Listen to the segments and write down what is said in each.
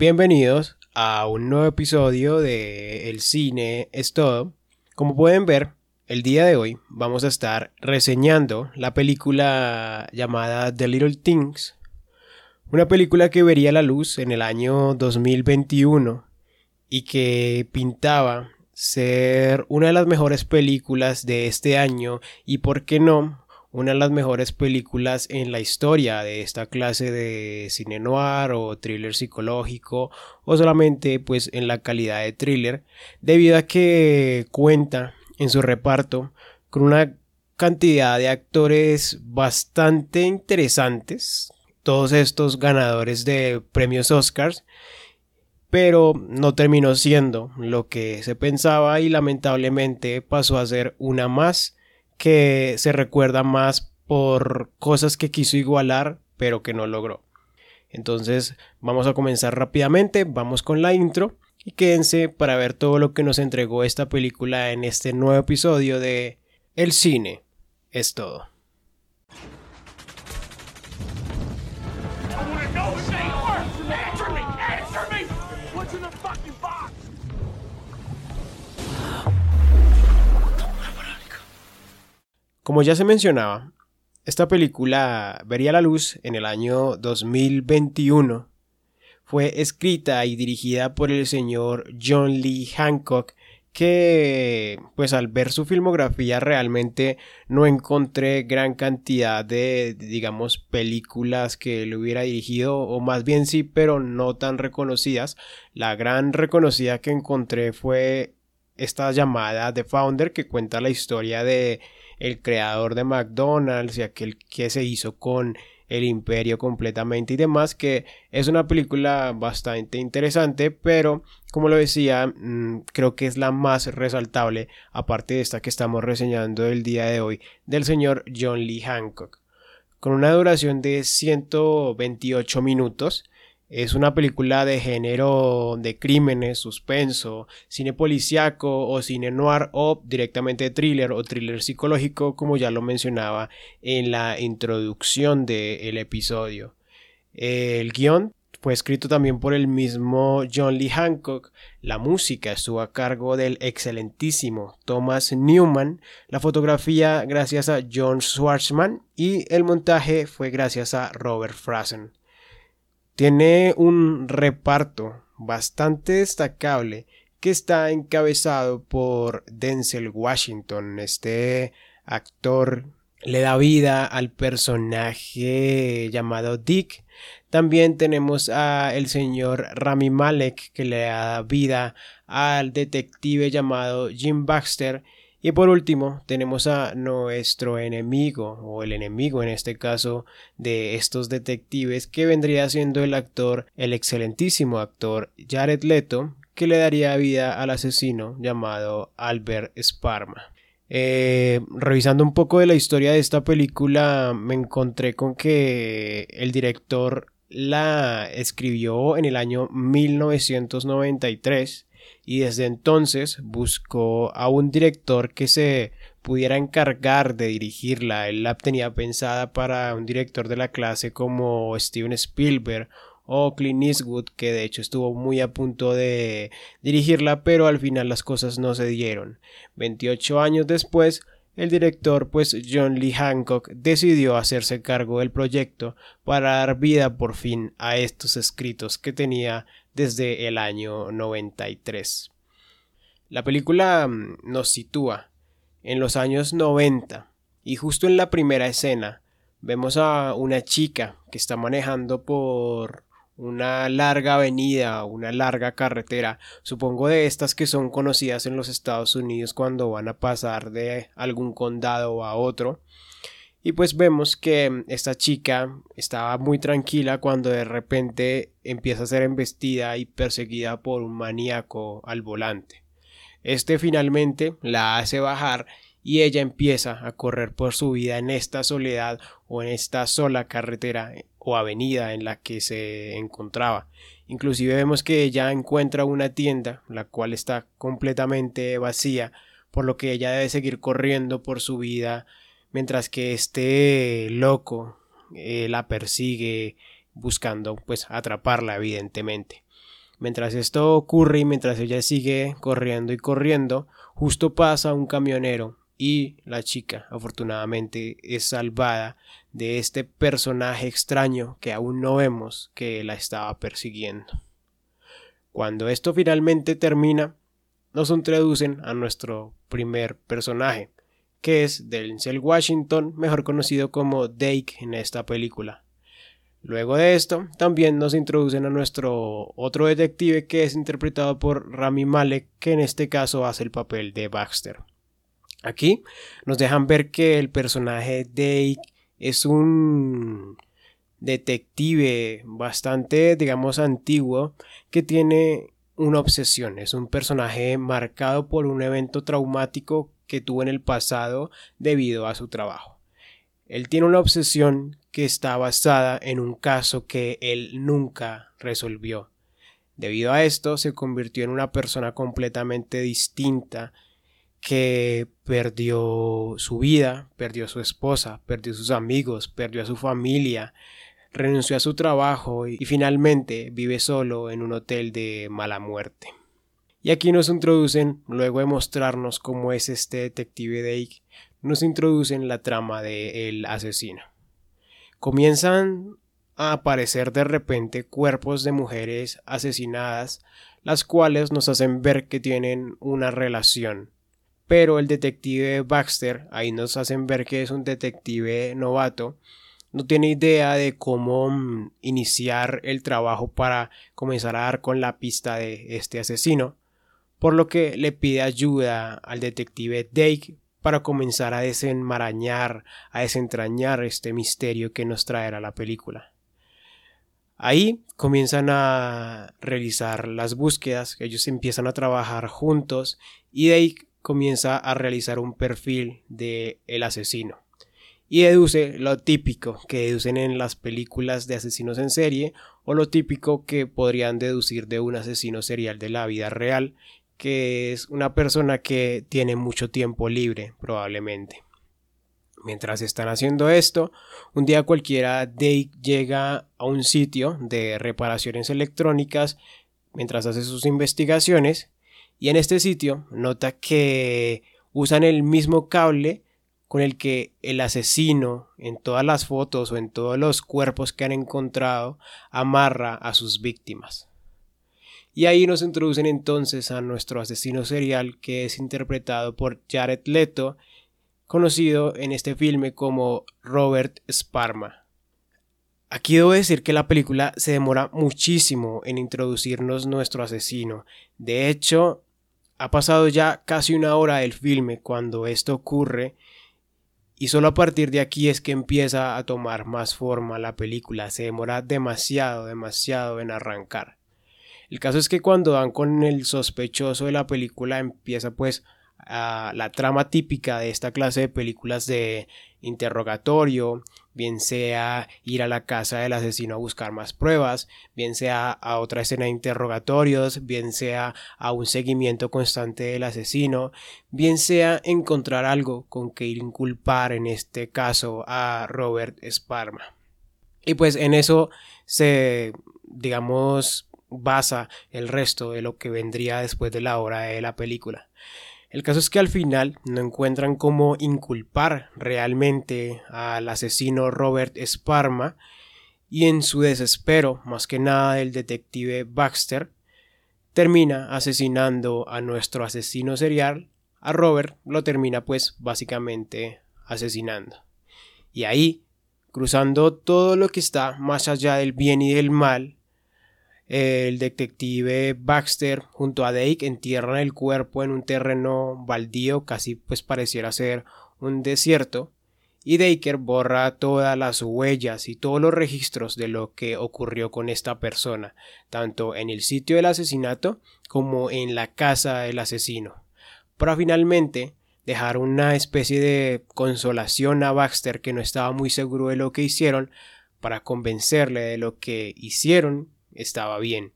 Bienvenidos a un nuevo episodio de El cine es todo. Como pueden ver, el día de hoy vamos a estar reseñando la película llamada The Little Things, una película que vería la luz en el año 2021 y que pintaba ser una de las mejores películas de este año y, por qué no, una de las mejores películas en la historia de esta clase de cine noir o thriller psicológico o solamente pues en la calidad de thriller debido a que cuenta en su reparto con una cantidad de actores bastante interesantes todos estos ganadores de premios Oscars pero no terminó siendo lo que se pensaba y lamentablemente pasó a ser una más que se recuerda más por cosas que quiso igualar pero que no logró. Entonces vamos a comenzar rápidamente, vamos con la intro y quédense para ver todo lo que nos entregó esta película en este nuevo episodio de El cine es todo. Como ya se mencionaba, esta película vería la luz en el año 2021. Fue escrita y dirigida por el señor John Lee Hancock, que pues al ver su filmografía realmente no encontré gran cantidad de digamos películas que él hubiera dirigido o más bien sí pero no tan reconocidas la gran reconocida que encontré fue esta llamada The Founder que cuenta la historia de el creador de McDonald's y aquel que se hizo con el imperio completamente y demás que es una película bastante interesante pero como lo decía mm, creo que es la más resaltable aparte de esta que estamos reseñando el día de hoy del señor John Lee Hancock. Con una duración de 128 minutos es una película de género de crímenes, suspenso, cine policíaco o cine noir o directamente thriller o thriller psicológico como ya lo mencionaba en la introducción del episodio. El guion fue escrito también por el mismo John Lee Hancock, la música estuvo a cargo del excelentísimo Thomas Newman, la fotografía gracias a John Schwartzman y el montaje fue gracias a Robert Frazen. Tiene un reparto bastante destacable que está encabezado por Denzel Washington. Este actor le da vida al personaje llamado Dick. También tenemos a el señor Rami Malek que le da vida al detective llamado Jim Baxter y por último, tenemos a nuestro enemigo, o el enemigo en este caso de estos detectives, que vendría siendo el actor, el excelentísimo actor Jared Leto, que le daría vida al asesino llamado Albert Sparma. Eh, revisando un poco de la historia de esta película, me encontré con que el director la escribió en el año 1993 y desde entonces buscó a un director que se pudiera encargar de dirigirla. Él la tenía pensada para un director de la clase como Steven Spielberg o Clint Eastwood, que de hecho estuvo muy a punto de dirigirla, pero al final las cosas no se dieron. 28 años después, el director, pues John Lee Hancock, decidió hacerse cargo del proyecto para dar vida por fin a estos escritos que tenía desde el año 93. La película mm, nos sitúa en los años 90 y justo en la primera escena vemos a una chica que está manejando por una larga avenida, una larga carretera, supongo de estas que son conocidas en los Estados Unidos cuando van a pasar de algún condado a otro, y pues vemos que esta chica estaba muy tranquila cuando de repente empieza a ser embestida y perseguida por un maníaco al volante. Este finalmente la hace bajar y ella empieza a correr por su vida en esta soledad o en esta sola carretera o avenida en la que se encontraba. Inclusive vemos que ella encuentra una tienda la cual está completamente vacía por lo que ella debe seguir corriendo por su vida mientras que este loco eh, la persigue buscando pues atraparla evidentemente. Mientras esto ocurre y mientras ella sigue corriendo y corriendo, justo pasa un camionero y la chica afortunadamente es salvada de este personaje extraño que aún no vemos que la estaba persiguiendo. Cuando esto finalmente termina, nos introducen a nuestro primer personaje, que es Denzel Washington, mejor conocido como Dake en esta película. Luego de esto, también nos introducen a nuestro otro detective que es interpretado por Rami Malek, que en este caso hace el papel de Baxter. Aquí nos dejan ver que el personaje Dake es un detective bastante, digamos, antiguo que tiene una obsesión. Es un personaje marcado por un evento traumático que tuvo en el pasado debido a su trabajo. Él tiene una obsesión que está basada en un caso que él nunca resolvió. Debido a esto se convirtió en una persona completamente distinta que perdió su vida, perdió a su esposa, perdió a sus amigos, perdió a su familia, renunció a su trabajo y, finalmente vive solo en un hotel de mala muerte. Y aquí nos introducen, luego de mostrarnos cómo es este detective Dake, nos introducen la trama del asesino. Comienzan a aparecer de repente cuerpos de mujeres asesinadas, las cuales nos hacen ver que tienen una relación. Pero el detective Baxter, ahí nos hacen ver que es un detective novato, no tiene idea de cómo mm, iniciar el trabajo para comenzar a dar con la pista de este asesino, por lo que le pide ayuda al detective Dake para comenzar a desenmarañar, a desentrañar este misterio que nos traerá la película. Ahí comienzan a realizar las búsquedas, ellos empiezan a trabajar juntos y Dake comienza a realizar un perfil de el asesino y deduce lo típico que deducen en las películas de asesinos en serie o lo típico que podrían deducir de un asesino serial de la vida real, que es una persona que tiene mucho tiempo libre probablemente. Mientras están haciendo esto, un día cualquiera Dake llega a un sitio de reparaciones electrónicas mientras hace sus investigaciones y en este sitio nota que usan el mismo cable con el que el asesino en todas las fotos o en todos los cuerpos que han encontrado amarra a sus víctimas. Y ahí nos introducen entonces a nuestro asesino serial que es interpretado por Jared Leto, conocido en este filme como Robert Sparma. Aquí debo decir que la película se demora muchísimo en introducirnos nuestro asesino. De hecho, ha pasado ya casi una hora del filme cuando esto ocurre y solo a partir de aquí es que empieza a tomar más forma la película, se demora demasiado, demasiado en arrancar. El caso es que cuando dan con el sospechoso de la película empieza pues la trama típica de esta clase de películas de interrogatorio, bien sea ir a la casa del asesino a buscar más pruebas, bien sea a otra escena de interrogatorios, bien sea a un seguimiento constante del asesino, bien sea encontrar algo con que inculpar en este caso a Robert Sparma. Y pues en eso se, digamos, basa el resto de lo que vendría después de la hora de la película. El caso es que al final no encuentran cómo inculpar realmente al asesino Robert Sparma y en su desespero, más que nada el detective Baxter, termina asesinando a nuestro asesino serial, a Robert lo termina pues básicamente asesinando. Y ahí, cruzando todo lo que está más allá del bien y del mal, el detective Baxter junto a Dake entierran el cuerpo en un terreno baldío, casi pues pareciera ser un desierto, y Daker borra todas las huellas y todos los registros de lo que ocurrió con esta persona, tanto en el sitio del asesinato como en la casa del asesino, para finalmente dejar una especie de consolación a Baxter que no estaba muy seguro de lo que hicieron, para convencerle de lo que hicieron estaba bien.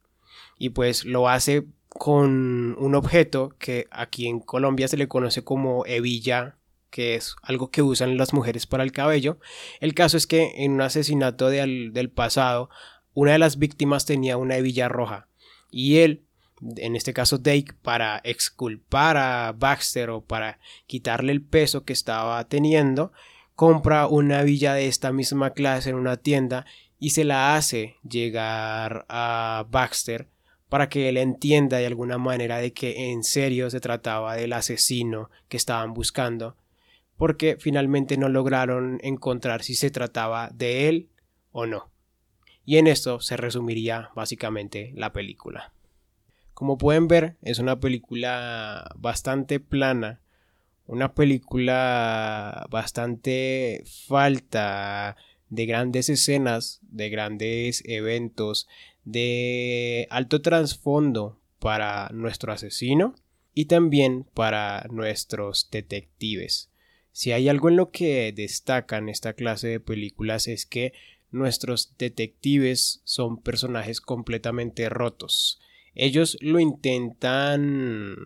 Y pues lo hace con un objeto que aquí en Colombia se le conoce como hebilla, que es algo que usan las mujeres para el cabello. El caso es que en un asesinato del pasado, una de las víctimas tenía una hebilla roja. Y él, en este caso Dake, para exculpar a Baxter o para quitarle el peso que estaba teniendo, compra una villa de esta misma clase en una tienda y se la hace llegar a Baxter para que él entienda de alguna manera de que en serio se trataba del asesino que estaban buscando, porque finalmente no lograron encontrar si se trataba de él o no. Y en esto se resumiría básicamente la película. Como pueden ver, es una película bastante plana, una película bastante falta de grandes escenas, de grandes eventos, de alto trasfondo para nuestro asesino y también para nuestros detectives. Si hay algo en lo que destacan esta clase de películas es que nuestros detectives son personajes completamente rotos. Ellos lo intentan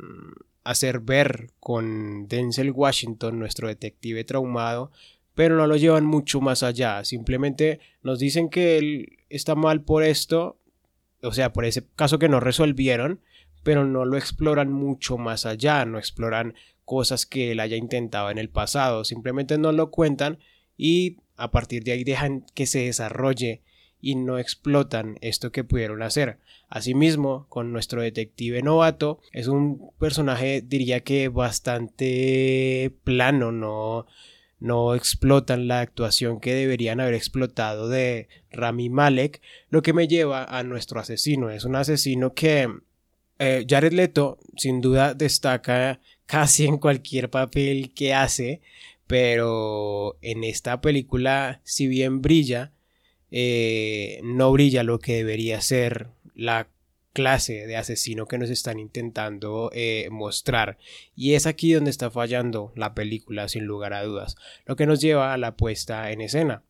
hacer ver con Denzel Washington, nuestro detective traumado, pero no lo llevan mucho más allá. Simplemente nos dicen que él está mal por esto, o sea, por ese caso que no resolvieron, pero no lo exploran mucho más allá, no exploran cosas que él haya intentado en el pasado, simplemente no lo cuentan y a partir de ahí dejan que se desarrolle y no explotan esto que pudieron hacer. Asimismo, con nuestro detective novato, es un personaje diría que bastante plano, no, no explotan la actuación que deberían haber explotado de Rami Malek, lo que me lleva a nuestro asesino. Es un asesino que eh, Jared Leto sin duda destaca casi en cualquier papel que hace, pero en esta película, si bien brilla, eh, no brilla lo que debería ser la clase de asesino que nos están intentando eh, mostrar. Y es aquí donde está fallando la película, sin lugar a dudas, lo que nos lleva a la puesta en escena.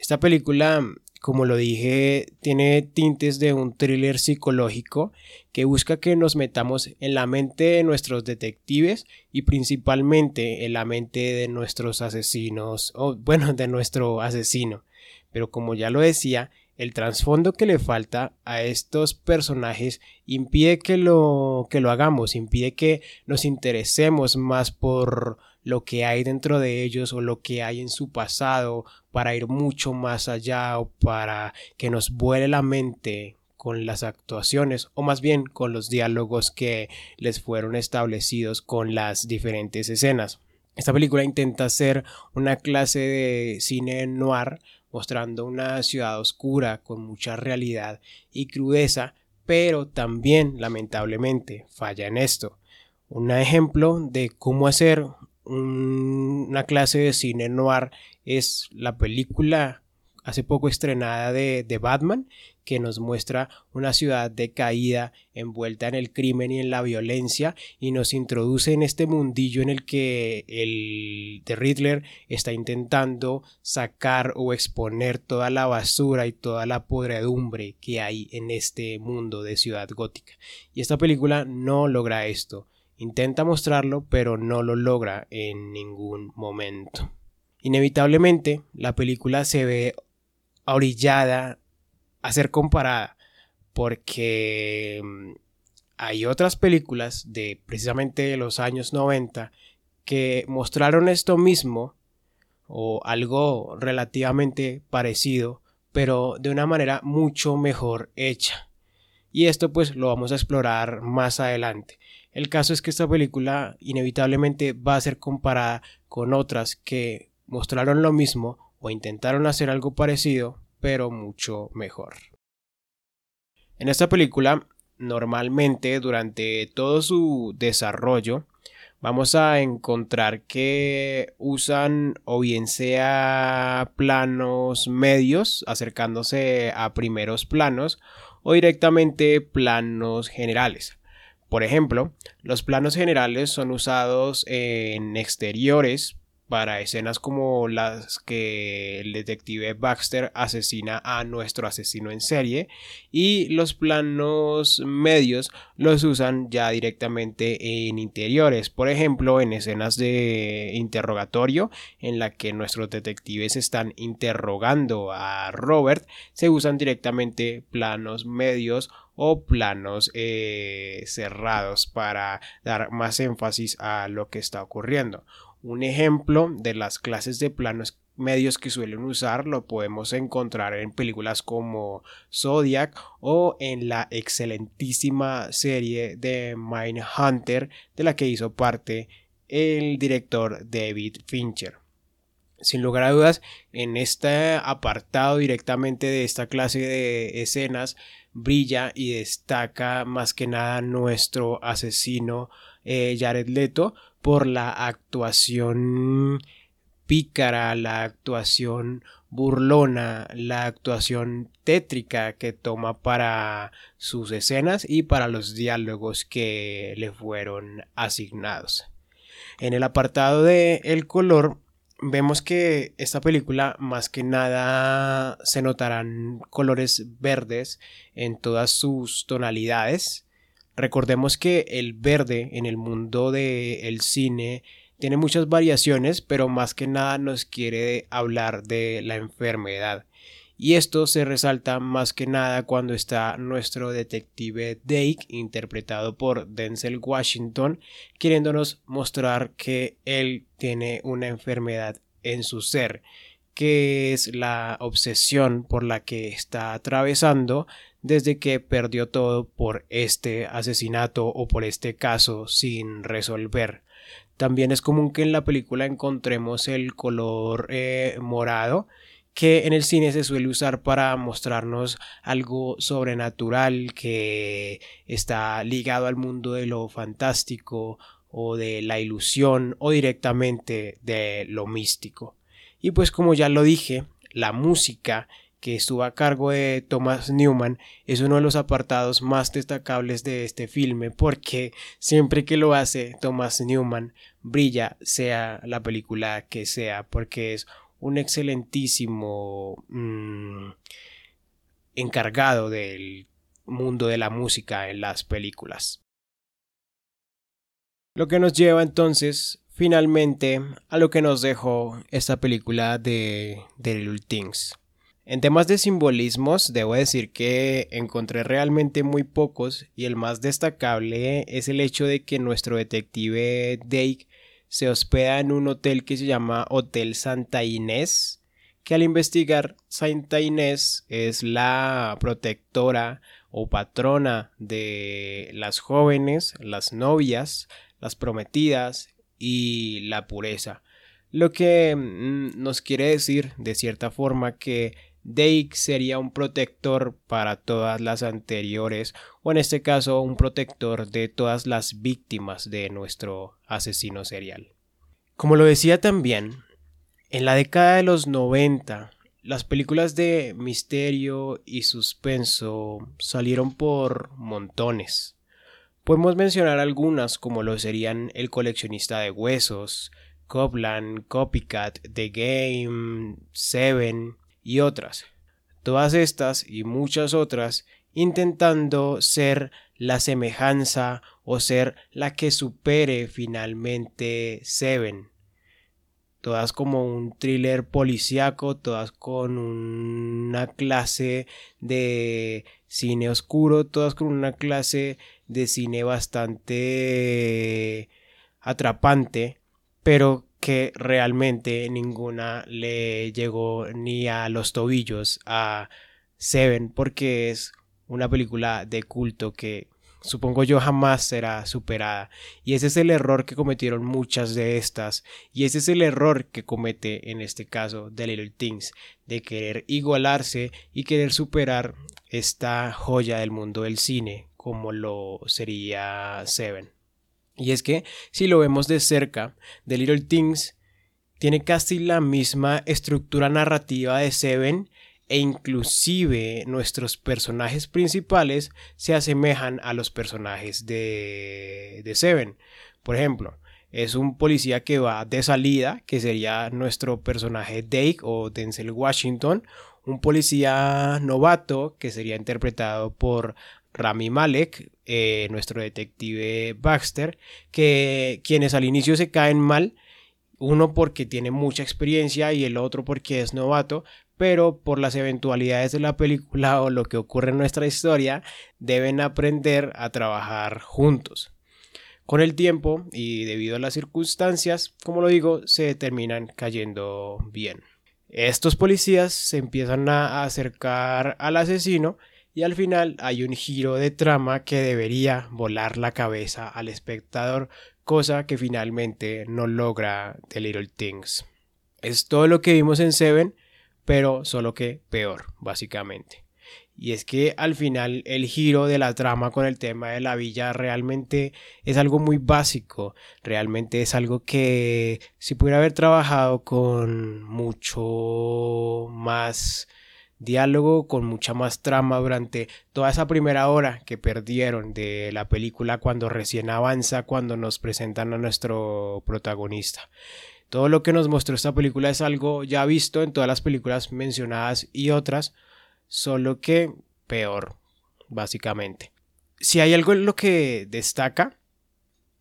Esta película, como lo dije, tiene tintes de un thriller psicológico que busca que nos metamos en la mente de nuestros detectives y principalmente en la mente de nuestros asesinos, o bueno, de nuestro asesino. Pero como ya lo decía, el trasfondo que le falta a estos personajes impide que lo, que lo hagamos, impide que nos interesemos más por lo que hay dentro de ellos o lo que hay en su pasado para ir mucho más allá o para que nos vuele la mente con las actuaciones o más bien con los diálogos que les fueron establecidos con las diferentes escenas. Esta película intenta ser una clase de cine noir mostrando una ciudad oscura con mucha realidad y crudeza, pero también lamentablemente falla en esto. Un ejemplo de cómo hacer una clase de cine noir es la película hace poco estrenada de, de, Batman, que nos muestra una ciudad decaída, envuelta en el crimen y en la violencia, y nos introduce en este mundillo en el que el de Riddler está intentando sacar o exponer toda la basura y toda la podredumbre que hay en este mundo de ciudad gótica. Y esta película no logra esto. Intenta mostrarlo, pero no lo logra en ningún momento. Inevitablemente, la película se ve orillada a ser comparada, porque mm, hay otras películas de precisamente los años 90 que mostraron esto mismo o algo relativamente parecido, pero de una manera mucho mejor hecha. Y esto pues lo vamos a explorar más adelante. El caso es que esta película inevitablemente va a ser comparada con otras que mostraron lo mismo o intentaron hacer algo parecido, pero mucho mejor. En esta película, normalmente durante todo su desarrollo, vamos a encontrar que usan o bien sea planos medios acercándose a primeros planos o directamente planos generales. Por ejemplo, los planos generales son usados en exteriores para escenas como las que el detective Baxter asesina a nuestro asesino en serie y los planos medios los usan ya directamente en interiores, por ejemplo en escenas de interrogatorio en la que nuestros detectives están interrogando a Robert se usan directamente planos medios o planos eh, cerrados para dar más énfasis a lo que está ocurriendo. Un ejemplo de las clases de planos medios que suelen usar lo podemos encontrar en películas como Zodiac o en la excelentísima serie de Mindhunter de la que hizo parte el director David Fincher. Sin lugar a dudas, en este apartado directamente de esta clase de escenas brilla y destaca más que nada nuestro asesino eh, Jared Leto por la actuación pícara, la actuación burlona, la actuación tétrica que toma para sus escenas y para los diálogos que le fueron asignados. En el apartado de el color vemos que esta película más que nada se notarán colores verdes en todas sus tonalidades. Recordemos que el verde en el mundo del cine tiene muchas variaciones, pero más que nada nos quiere hablar de la enfermedad. Y esto se resalta más que nada cuando está nuestro detective Dake, interpretado por Denzel Washington, queriéndonos mostrar que él tiene una enfermedad en su ser, que es la obsesión por la que está atravesando desde que perdió todo por este asesinato o por este caso sin resolver. También es común que en la película encontremos el color eh, morado que en el cine se suele usar para mostrarnos algo sobrenatural que está ligado al mundo de lo fantástico o de la ilusión o directamente de lo místico. Y pues como ya lo dije, la música que estuvo a cargo de Thomas Newman, es uno de los apartados más destacables de este filme porque siempre que lo hace Thomas Newman brilla sea la película que sea porque es un excelentísimo mm, encargado del mundo de la música en las películas. Lo que nos lleva entonces finalmente a lo que nos dejó esta película de The Little Things. En temas de simbolismos, debo decir que encontré realmente muy pocos y el más destacable es el hecho de que nuestro detective Dake se hospeda en un hotel que se llama Hotel Santa Inés, que al investigar Santa Inés es la protectora o patrona de las jóvenes, las novias, las prometidas y la pureza. Lo que mm, nos quiere decir de cierta forma que Dake sería un protector para todas las anteriores, o en este caso un protector de todas las víctimas de nuestro asesino serial. Como lo decía también, en la década de los 90, las películas de misterio y suspenso salieron por montones. Podemos mencionar algunas como lo serían El coleccionista de huesos, Copland, Copycat, The Game, Seven, y otras. Todas estas y muchas otras intentando ser la semejanza o ser la que supere finalmente Seven. Todas como un thriller policíaco, todas con una clase de cine oscuro, todas con una clase de cine bastante atrapante, pero que realmente ninguna le llegó ni a los tobillos a Seven porque es una película de culto que supongo yo jamás será superada y ese es el error que cometieron muchas de estas y ese es el error que comete en este caso The Little Things de querer igualarse y querer superar esta joya del mundo del cine como lo sería Seven. Y es que si lo vemos de cerca, The Little Things tiene casi la misma estructura narrativa de Seven e inclusive nuestros personajes principales se asemejan a los personajes de, de Seven. Por ejemplo, es un policía que va de salida, que sería nuestro personaje Dake o Denzel Washington, un policía novato que sería interpretado por Rami Malek, eh, nuestro detective Baxter, que quienes al inicio se caen mal uno porque tiene mucha experiencia y el otro porque es novato, pero por las eventualidades de la película o lo que ocurre en nuestra historia, deben aprender a trabajar juntos. Con el tiempo y debido a las circunstancias, como lo digo, se terminan cayendo bien. Estos policías se empiezan a acercar al asesino y al final hay un giro de trama que debería volar la cabeza al espectador, cosa que finalmente no logra The Little Things. Es todo lo que vimos en Seven, pero solo que peor, básicamente. Y es que al final el giro de la trama con el tema de la villa realmente es algo muy básico, realmente es algo que si pudiera haber trabajado con mucho más diálogo, con mucha más trama durante toda esa primera hora que perdieron de la película cuando recién avanza, cuando nos presentan a nuestro protagonista. Todo lo que nos mostró esta película es algo ya visto en todas las películas mencionadas y otras, solo que peor, básicamente. Si hay algo en lo que destaca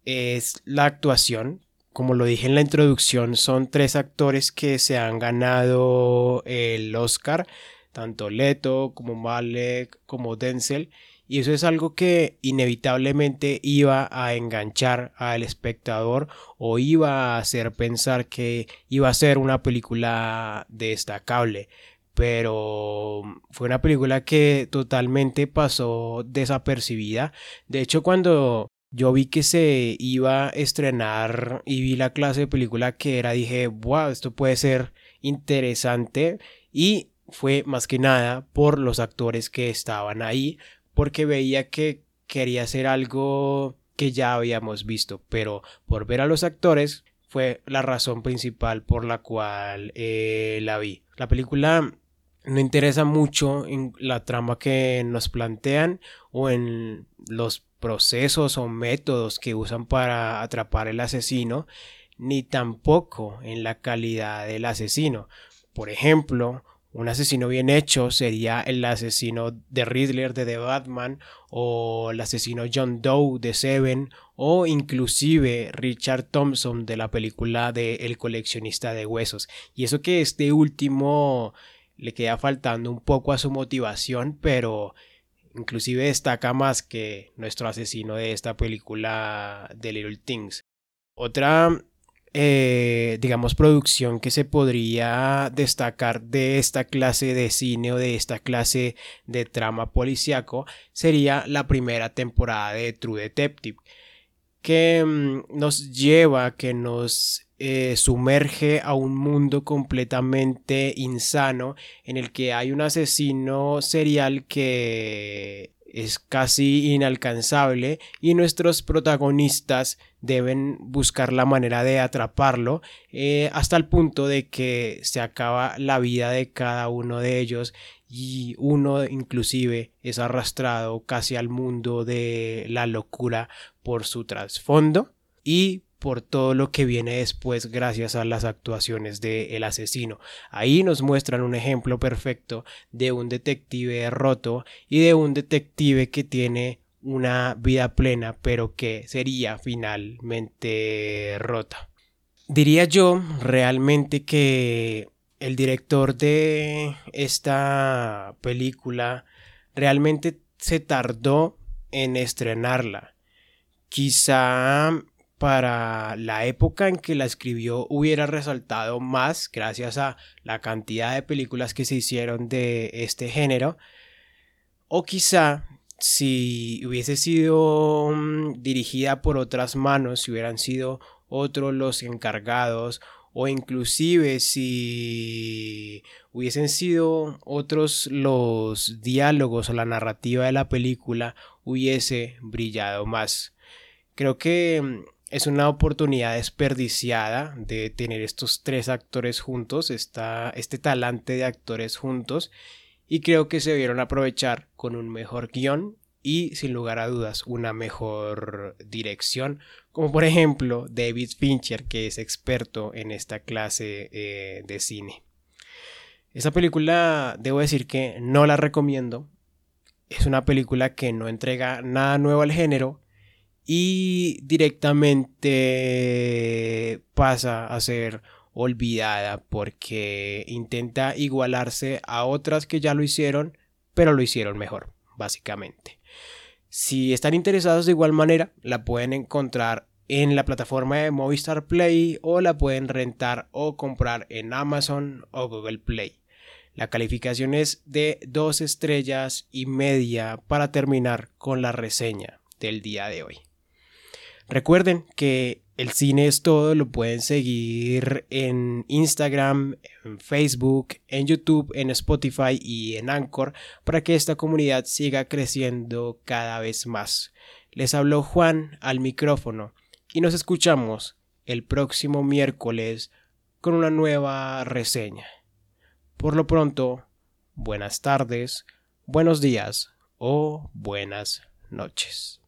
es la actuación. Como lo dije en la introducción, son tres actores que se han ganado el Oscar, tanto Leto como Malek como Denzel, y eso es algo que inevitablemente iba a enganchar al espectador o iba a hacer pensar que iba a ser una película destacable pero fue una película que totalmente pasó desapercibida. De hecho, cuando yo vi que se iba a estrenar y vi la clase de película que era, dije, wow, esto puede ser interesante y fue más que nada por los actores que estaban ahí, porque veía que quería hacer algo que ya habíamos visto, pero por ver a los actores fue la razón principal por la cual eh, la vi. La película no interesa mucho en la trama que nos plantean o en los procesos o métodos que usan para atrapar el asesino, ni tampoco en la calidad del asesino. Por ejemplo, un asesino bien hecho sería el asesino de Riddler de The Batman o el asesino John Doe de Seven o inclusive Richard Thompson de la película de El coleccionista de huesos. Y eso que este último le queda faltando un poco a su motivación, pero inclusive destaca más que nuestro asesino de esta película de Little Things. Otra eh, digamos, producción que se podría destacar de esta clase de cine o de esta clase de trama policiaco sería la primera temporada de True Detective, que mm, nos lleva, que nos eh, sumerge a un mundo completamente insano en el que hay un asesino serial que es casi inalcanzable y nuestros protagonistas deben buscar la manera de atraparlo eh, hasta el punto de que se acaba la vida de cada uno de ellos y uno inclusive es arrastrado casi al mundo de la locura por su trasfondo y por todo lo que viene después gracias a las actuaciones del el asesino. Ahí nos muestran un ejemplo perfecto de un detective roto y de un detective que tiene una vida plena pero que sería finalmente rota. Diría yo realmente que el director de esta película realmente se tardó en estrenarla. Quizá para la época en que la escribió hubiera resaltado más gracias a la cantidad de películas que se hicieron de este género. O quizá si hubiese sido mm, dirigida por otras manos, si hubieran sido otros los encargados o inclusive si hubiesen sido otros los diálogos o la narrativa de la película hubiese brillado más. Creo que mm, es una oportunidad desperdiciada de tener estos tres actores juntos, este talante de actores juntos, y creo que se vieron aprovechar con un mejor guion y sin lugar a dudas una mejor dirección, como por ejemplo David Fincher, que es experto en esta clase eh, de cine. Esta película, debo decir que no la recomiendo. Es una película que no entrega nada nuevo al género y directamente pasa a ser olvidada porque intenta igualarse a otras que ya lo hicieron, pero lo hicieron mejor, básicamente. Si están interesados de igual manera, la pueden encontrar en la plataforma de Movistar Play o la pueden rentar o comprar en Amazon o Google Play. La calificación es de dos estrellas y media para terminar con la reseña del día de hoy. Recuerden que el cine es todo, lo pueden seguir en Instagram, en Facebook, en YouTube, en Spotify y en Anchor para que esta comunidad siga creciendo cada vez más. Les habló Juan al micrófono y nos escuchamos el próximo miércoles con una nueva reseña. Por lo pronto, buenas tardes, buenos días o buenas noches.